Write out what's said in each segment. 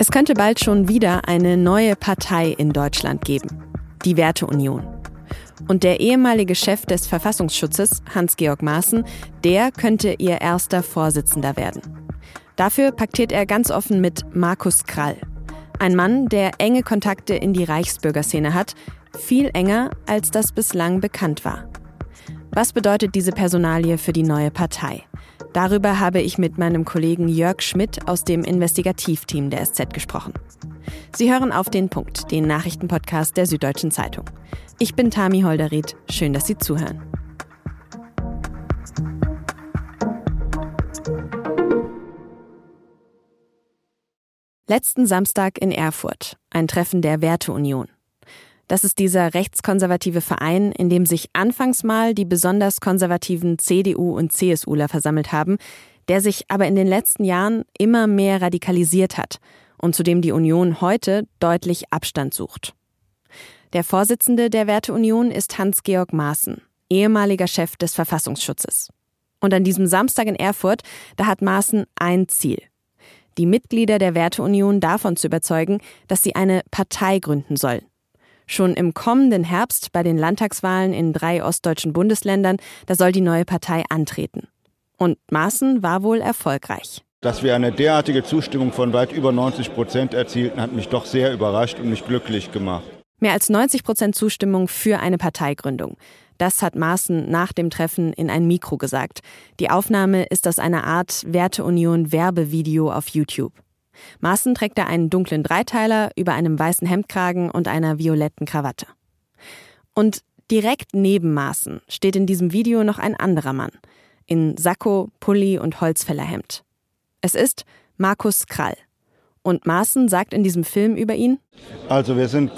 Es könnte bald schon wieder eine neue Partei in Deutschland geben, die Werteunion. Und der ehemalige Chef des Verfassungsschutzes, Hans-Georg Maaßen, der könnte ihr erster Vorsitzender werden. Dafür paktiert er ganz offen mit Markus Krall. Ein Mann, der enge Kontakte in die Reichsbürgerszene hat, viel enger, als das bislang bekannt war. Was bedeutet diese Personalie für die neue Partei? Darüber habe ich mit meinem Kollegen Jörg Schmidt aus dem Investigativteam der SZ gesprochen. Sie hören auf den Punkt, den Nachrichtenpodcast der Süddeutschen Zeitung. Ich bin Tami Holderried. Schön, dass Sie zuhören. Letzten Samstag in Erfurt, ein Treffen der Werteunion. Das ist dieser rechtskonservative Verein, in dem sich anfangs mal die besonders konservativen CDU und CSUler versammelt haben, der sich aber in den letzten Jahren immer mehr radikalisiert hat und zu dem die Union heute deutlich Abstand sucht. Der Vorsitzende der Werteunion ist Hans-Georg Maaßen, ehemaliger Chef des Verfassungsschutzes. Und an diesem Samstag in Erfurt, da hat Maaßen ein Ziel. Die Mitglieder der Werteunion davon zu überzeugen, dass sie eine Partei gründen sollen Schon im kommenden Herbst bei den Landtagswahlen in drei ostdeutschen Bundesländern, da soll die neue Partei antreten. Und Maaßen war wohl erfolgreich. Dass wir eine derartige Zustimmung von weit über 90 Prozent erzielten, hat mich doch sehr überrascht und mich glücklich gemacht. Mehr als 90 Prozent Zustimmung für eine Parteigründung. Das hat Maaßen nach dem Treffen in ein Mikro gesagt. Die Aufnahme ist aus einer Art Werteunion Werbevideo auf YouTube. Maaßen trägt er einen dunklen Dreiteiler über einem weißen Hemdkragen und einer violetten Krawatte. Und direkt neben Maaßen steht in diesem Video noch ein anderer Mann. In Sakko, Pulli und Holzfällerhemd. Es ist Markus Krall. Und Maaßen sagt in diesem Film über ihn? Also wir sind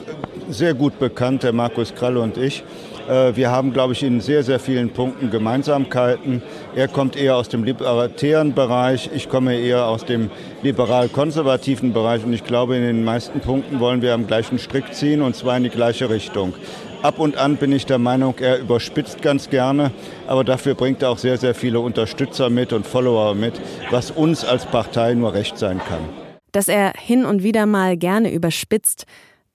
sehr gut bekannt, der Markus Krall und ich. Äh, wir haben, glaube ich, in sehr, sehr vielen Punkten Gemeinsamkeiten. Er kommt eher aus dem libertären Bereich, ich komme eher aus dem liberal-konservativen Bereich und ich glaube, in den meisten Punkten wollen wir am gleichen Strick ziehen und zwar in die gleiche Richtung. Ab und an bin ich der Meinung, er überspitzt ganz gerne, aber dafür bringt er auch sehr, sehr viele Unterstützer mit und Follower mit, was uns als Partei nur recht sein kann. Dass er hin und wieder mal gerne überspitzt,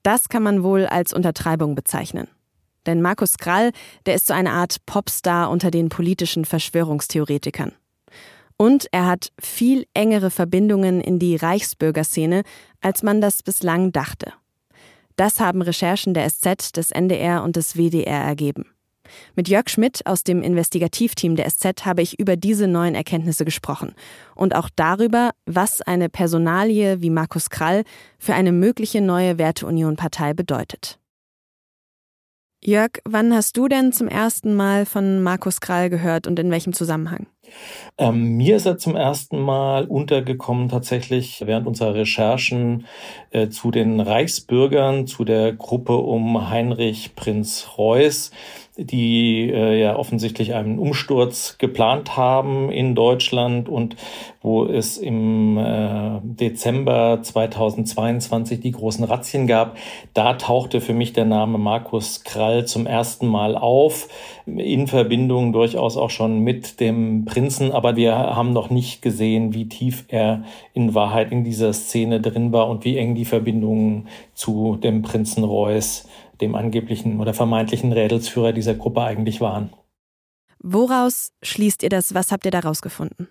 das kann man wohl als Untertreibung bezeichnen. Denn Markus Krall, der ist so eine Art Popstar unter den politischen Verschwörungstheoretikern. Und er hat viel engere Verbindungen in die Reichsbürgerszene, als man das bislang dachte. Das haben Recherchen der SZ, des NDR und des WDR ergeben. Mit Jörg Schmidt aus dem Investigativteam der SZ habe ich über diese neuen Erkenntnisse gesprochen und auch darüber, was eine Personalie wie Markus Krall für eine mögliche neue Werteunion-Partei bedeutet. Jörg, wann hast du denn zum ersten Mal von Markus Krall gehört und in welchem Zusammenhang? Ähm, mir ist er zum ersten Mal untergekommen tatsächlich während unserer Recherchen äh, zu den Reichsbürgern, zu der Gruppe um Heinrich Prinz Reuß die äh, ja offensichtlich einen Umsturz geplant haben in Deutschland und wo es im äh, Dezember 2022 die großen Razzien gab. Da tauchte für mich der Name Markus Krall zum ersten Mal auf, in Verbindung durchaus auch schon mit dem Prinzen, aber wir haben noch nicht gesehen, wie tief er in Wahrheit in dieser Szene drin war und wie eng die Verbindungen zu dem Prinzen Reuß dem angeblichen oder vermeintlichen Rädelsführer dieser Gruppe eigentlich waren. Woraus schließt ihr das? Was habt ihr da rausgefunden?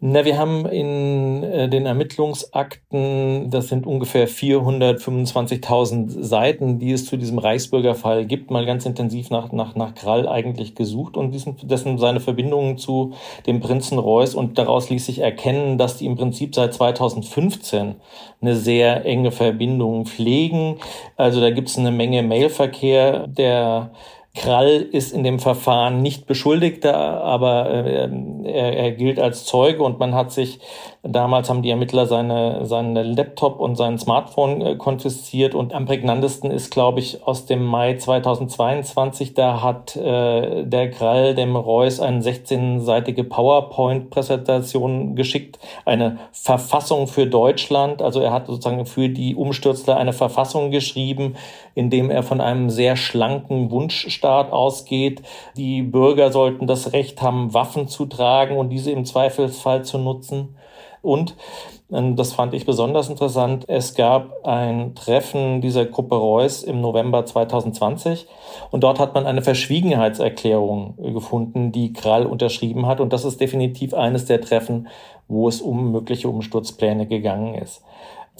Na, wir haben in äh, den Ermittlungsakten, das sind ungefähr 425.000 Seiten, die es zu diesem Reichsbürgerfall gibt, mal ganz intensiv nach, nach, nach Krall eigentlich gesucht und diesen, dessen seine Verbindungen zu dem Prinzen Reuß und daraus ließ sich erkennen, dass die im Prinzip seit 2015 eine sehr enge Verbindung pflegen. Also da gibt es eine Menge Mailverkehr, der Krall ist in dem Verfahren nicht Beschuldigter, aber äh, er, er, gilt als Zeuge und man hat sich, damals haben die Ermittler seine, seine Laptop und sein Smartphone äh, konfisziert und am prägnantesten ist, glaube ich, aus dem Mai 2022, da hat äh, der Krall dem Reus eine 16-seitige PowerPoint-Präsentation geschickt, eine Verfassung für Deutschland, also er hat sozusagen für die Umstürzler eine Verfassung geschrieben, in dem er von einem sehr schlanken Wunschstaat ausgeht. Die Bürger sollten das Recht haben, Waffen zu tragen und diese im Zweifelsfall zu nutzen. Und das fand ich besonders interessant. Es gab ein Treffen dieser Gruppe Reuss im November 2020 und dort hat man eine Verschwiegenheitserklärung gefunden, die Krall unterschrieben hat. Und das ist definitiv eines der Treffen, wo es um mögliche Umsturzpläne gegangen ist.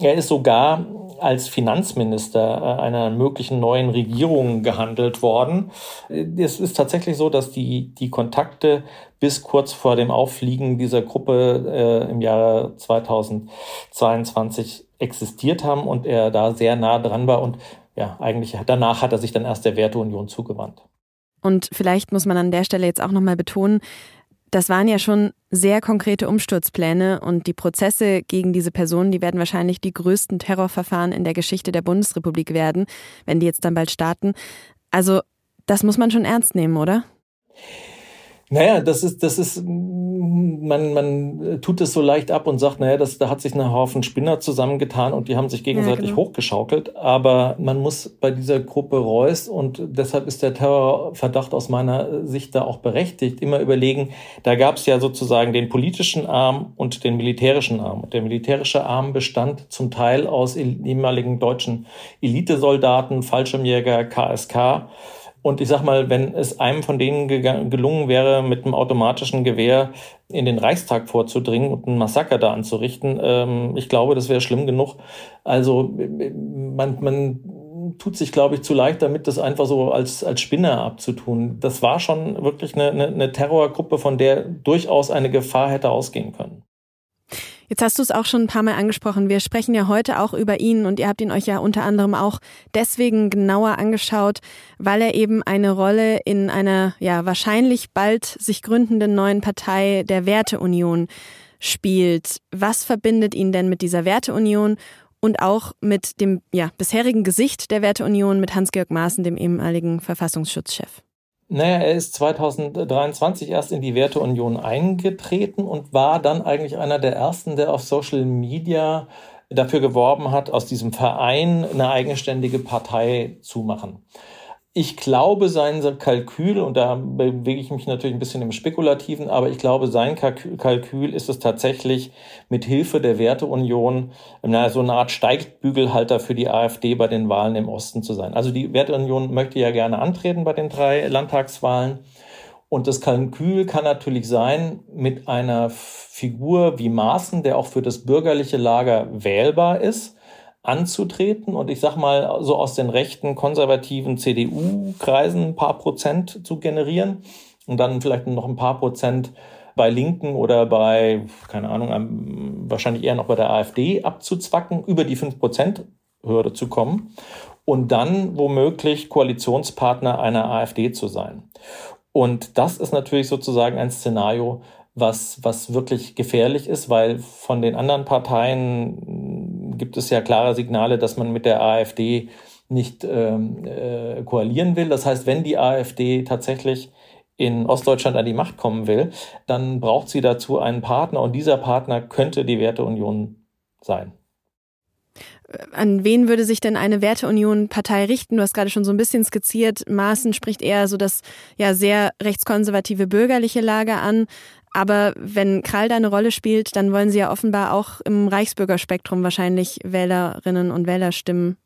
Er ist sogar als Finanzminister äh, einer möglichen neuen Regierung gehandelt worden. Es ist tatsächlich so, dass die, die Kontakte bis kurz vor dem Auffliegen dieser Gruppe äh, im Jahre 2022 existiert haben und er da sehr nah dran war und ja, eigentlich danach hat er sich dann erst der Werteunion zugewandt. Und vielleicht muss man an der Stelle jetzt auch nochmal betonen, das waren ja schon sehr konkrete Umsturzpläne und die Prozesse gegen diese Personen, die werden wahrscheinlich die größten Terrorverfahren in der Geschichte der Bundesrepublik werden, wenn die jetzt dann bald starten. Also, das muss man schon ernst nehmen, oder? Naja, das ist, das ist, man, man tut es so leicht ab und sagt, naja, das, da hat sich ein Haufen Spinner zusammengetan und die haben sich gegenseitig ja, genau. hochgeschaukelt. Aber man muss bei dieser Gruppe Reus, und deshalb ist der Terrorverdacht aus meiner Sicht da auch berechtigt, immer überlegen, da gab es ja sozusagen den politischen Arm und den militärischen Arm. Und der militärische Arm bestand zum Teil aus ehemaligen deutschen Elitesoldaten, Fallschirmjäger, KSK und ich sag mal, wenn es einem von denen gelungen wäre, mit einem automatischen Gewehr in den Reichstag vorzudringen und ein Massaker da anzurichten, ähm, ich glaube, das wäre schlimm genug. Also man, man tut sich, glaube ich, zu leicht damit, das einfach so als, als Spinner abzutun. Das war schon wirklich eine, eine, eine Terrorgruppe, von der durchaus eine Gefahr hätte ausgehen können. Jetzt hast du es auch schon ein paar Mal angesprochen. Wir sprechen ja heute auch über ihn und ihr habt ihn euch ja unter anderem auch deswegen genauer angeschaut, weil er eben eine Rolle in einer ja wahrscheinlich bald sich gründenden neuen Partei der Werteunion spielt. Was verbindet ihn denn mit dieser Werteunion und auch mit dem ja, bisherigen Gesicht der Werteunion, mit Hans-Georg Maaßen, dem ehemaligen Verfassungsschutzchef? Naja, er ist 2023 erst in die Werteunion eingetreten und war dann eigentlich einer der ersten, der auf Social Media dafür geworben hat, aus diesem Verein eine eigenständige Partei zu machen. Ich glaube, sein Kalkül, und da bewege ich mich natürlich ein bisschen im Spekulativen, aber ich glaube, sein Kalkül ist es tatsächlich, mit Hilfe der Werteunion na, so eine Art Steigbügelhalter für die AfD bei den Wahlen im Osten zu sein. Also die Werteunion möchte ja gerne antreten bei den drei Landtagswahlen. Und das Kalkül kann natürlich sein, mit einer Figur wie Maaßen, der auch für das bürgerliche Lager wählbar ist, anzutreten und ich sag mal so aus den rechten konservativen CDU-Kreisen ein paar Prozent zu generieren und dann vielleicht noch ein paar Prozent bei Linken oder bei, keine Ahnung, wahrscheinlich eher noch bei der AfD abzuzwacken, über die 5%-Hürde zu kommen und dann womöglich Koalitionspartner einer AfD zu sein. Und das ist natürlich sozusagen ein Szenario, was, was wirklich gefährlich ist, weil von den anderen Parteien gibt es ja klare Signale, dass man mit der AfD nicht ähm, äh, koalieren will. Das heißt, wenn die AfD tatsächlich in Ostdeutschland an die Macht kommen will, dann braucht sie dazu einen Partner und dieser Partner könnte die Werteunion sein. An wen würde sich denn eine Werteunion-Partei richten? Du hast gerade schon so ein bisschen skizziert. Maaßen spricht eher so das ja sehr rechtskonservative bürgerliche Lager an. Aber wenn Krall da eine Rolle spielt, dann wollen sie ja offenbar auch im Reichsbürgerspektrum wahrscheinlich Wählerinnen und Wählerstimmen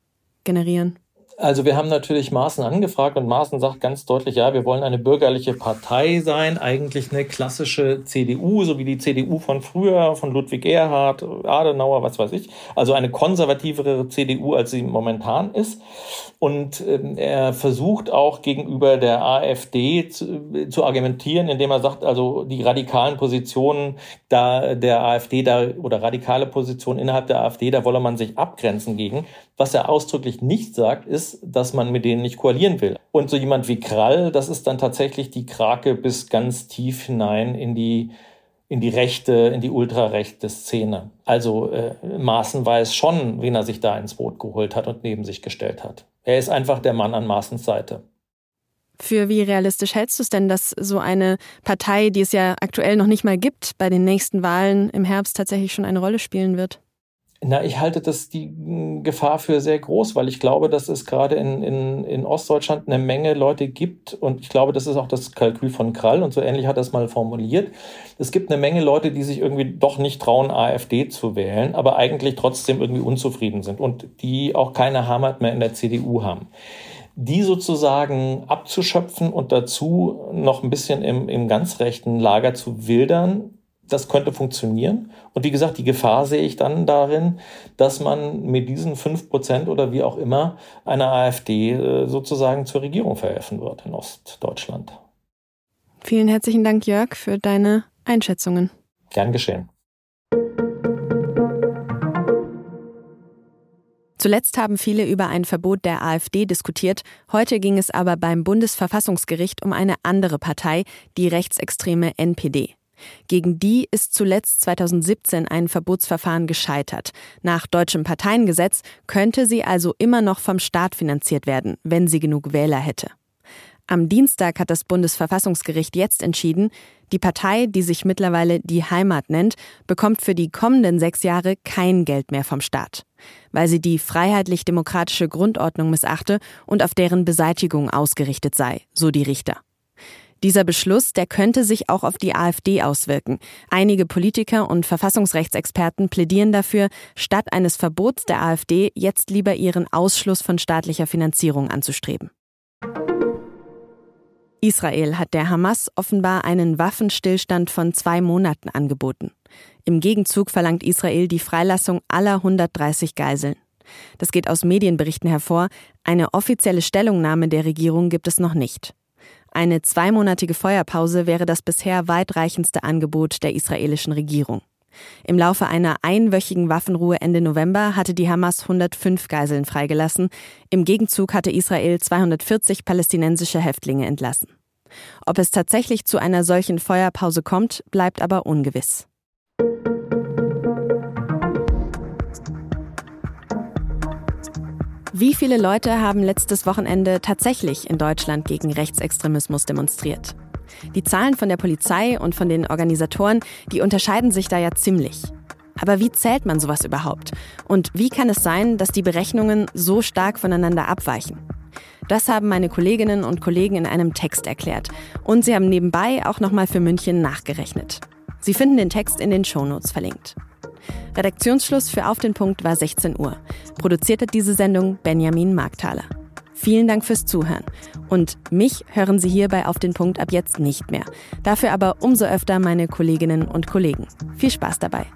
generieren. Also wir haben natürlich Maaßen angefragt und Maaßen sagt ganz deutlich, ja, wir wollen eine bürgerliche Partei sein, eigentlich eine klassische CDU, so wie die CDU von früher, von Ludwig Erhard, Adenauer, was weiß ich. Also eine konservativere CDU, als sie momentan ist. Und äh, er versucht auch gegenüber der AfD zu, zu, argumentieren, indem er sagt, also die radikalen Positionen da der AfD da oder radikale Positionen innerhalb der AfD, da wolle man sich abgrenzen gegen. Was er ausdrücklich nicht sagt, ist, dass man mit denen nicht koalieren will. Und so jemand wie Krall, das ist dann tatsächlich die Krake bis ganz tief hinein in die in die rechte, in die ultrarechte Szene. Also äh, Maaßen weiß schon, wen er sich da ins Boot geholt hat und neben sich gestellt hat. Er ist einfach der Mann an Maaßens Seite. Für wie realistisch hältst du es denn, dass so eine Partei, die es ja aktuell noch nicht mal gibt, bei den nächsten Wahlen im Herbst tatsächlich schon eine Rolle spielen wird? Na, ich halte das die hm, Gefahr für sehr groß, weil ich glaube, dass es gerade in, in, in Ostdeutschland eine Menge Leute gibt und ich glaube, das ist auch das Kalkül von Krall und so ähnlich hat er es mal formuliert. Es gibt eine Menge Leute, die sich irgendwie doch nicht trauen, AfD zu wählen, aber eigentlich trotzdem irgendwie unzufrieden sind und die auch keine Heimat mehr in der CDU haben die sozusagen abzuschöpfen und dazu noch ein bisschen im, im ganz rechten Lager zu wildern, das könnte funktionieren. Und wie gesagt, die Gefahr sehe ich dann darin, dass man mit diesen fünf Prozent oder wie auch immer einer AfD äh, sozusagen zur Regierung verhelfen wird in Ostdeutschland. Vielen herzlichen Dank, Jörg, für deine Einschätzungen. Gern geschehen. Zuletzt haben viele über ein Verbot der AfD diskutiert. Heute ging es aber beim Bundesverfassungsgericht um eine andere Partei, die rechtsextreme NPD. Gegen die ist zuletzt 2017 ein Verbotsverfahren gescheitert. Nach deutschem Parteiengesetz könnte sie also immer noch vom Staat finanziert werden, wenn sie genug Wähler hätte. Am Dienstag hat das Bundesverfassungsgericht jetzt entschieden, die Partei, die sich mittlerweile die Heimat nennt, bekommt für die kommenden sechs Jahre kein Geld mehr vom Staat, weil sie die freiheitlich-demokratische Grundordnung missachte und auf deren Beseitigung ausgerichtet sei, so die Richter. Dieser Beschluss, der könnte sich auch auf die AfD auswirken. Einige Politiker und Verfassungsrechtsexperten plädieren dafür, statt eines Verbots der AfD jetzt lieber ihren Ausschluss von staatlicher Finanzierung anzustreben. Israel hat der Hamas offenbar einen Waffenstillstand von zwei Monaten angeboten. Im Gegenzug verlangt Israel die Freilassung aller 130 Geiseln. Das geht aus Medienberichten hervor. Eine offizielle Stellungnahme der Regierung gibt es noch nicht. Eine zweimonatige Feuerpause wäre das bisher weitreichendste Angebot der israelischen Regierung. Im Laufe einer einwöchigen Waffenruhe Ende November hatte die Hamas 105 Geiseln freigelassen. Im Gegenzug hatte Israel 240 palästinensische Häftlinge entlassen. Ob es tatsächlich zu einer solchen Feuerpause kommt, bleibt aber ungewiss. Wie viele Leute haben letztes Wochenende tatsächlich in Deutschland gegen Rechtsextremismus demonstriert? Die Zahlen von der Polizei und von den Organisatoren, die unterscheiden sich da ja ziemlich. Aber wie zählt man sowas überhaupt? Und wie kann es sein, dass die Berechnungen so stark voneinander abweichen? Das haben meine Kolleginnen und Kollegen in einem Text erklärt. Und sie haben nebenbei auch nochmal für München nachgerechnet. Sie finden den Text in den Shownotes verlinkt. Redaktionsschluss für Auf den Punkt war 16 Uhr. Produziert hat diese Sendung Benjamin Markthaler. Vielen Dank fürs Zuhören. Und mich hören Sie hier bei Auf den Punkt ab jetzt nicht mehr. Dafür aber umso öfter meine Kolleginnen und Kollegen. Viel Spaß dabei.